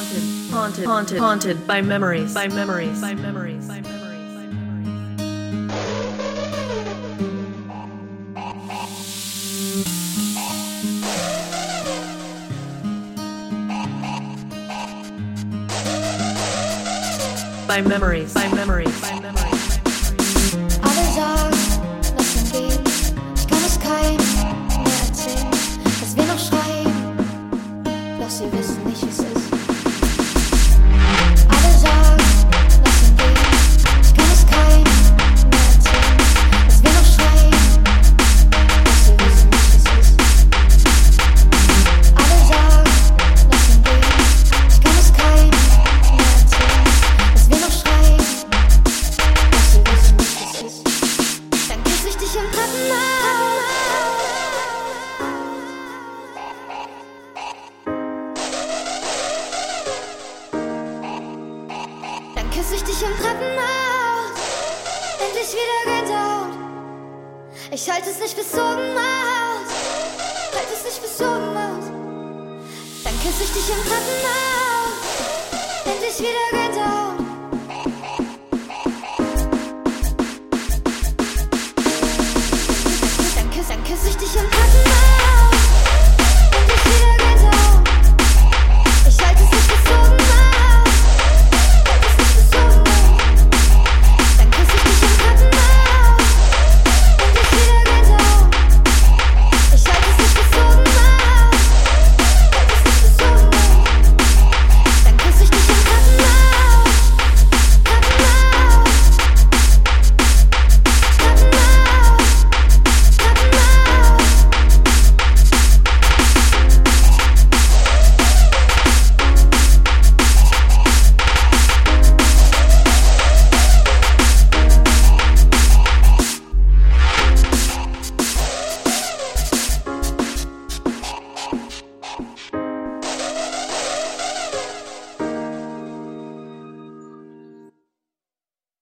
haunted, haunted, haunted, haunted by memories, by memories, by memories, by memories. By memories, by memories, by memories. Ich im Treppenhaus. Dann küss ich dich im Treppenhaus. Endlich wieder Gänsehaut. Ich halte es nicht bis oben aus. Halte es nicht bis oben aus. Dann küss ich dich im Treppenhaus. Endlich wieder Gänsehaut. sehnsüchtig und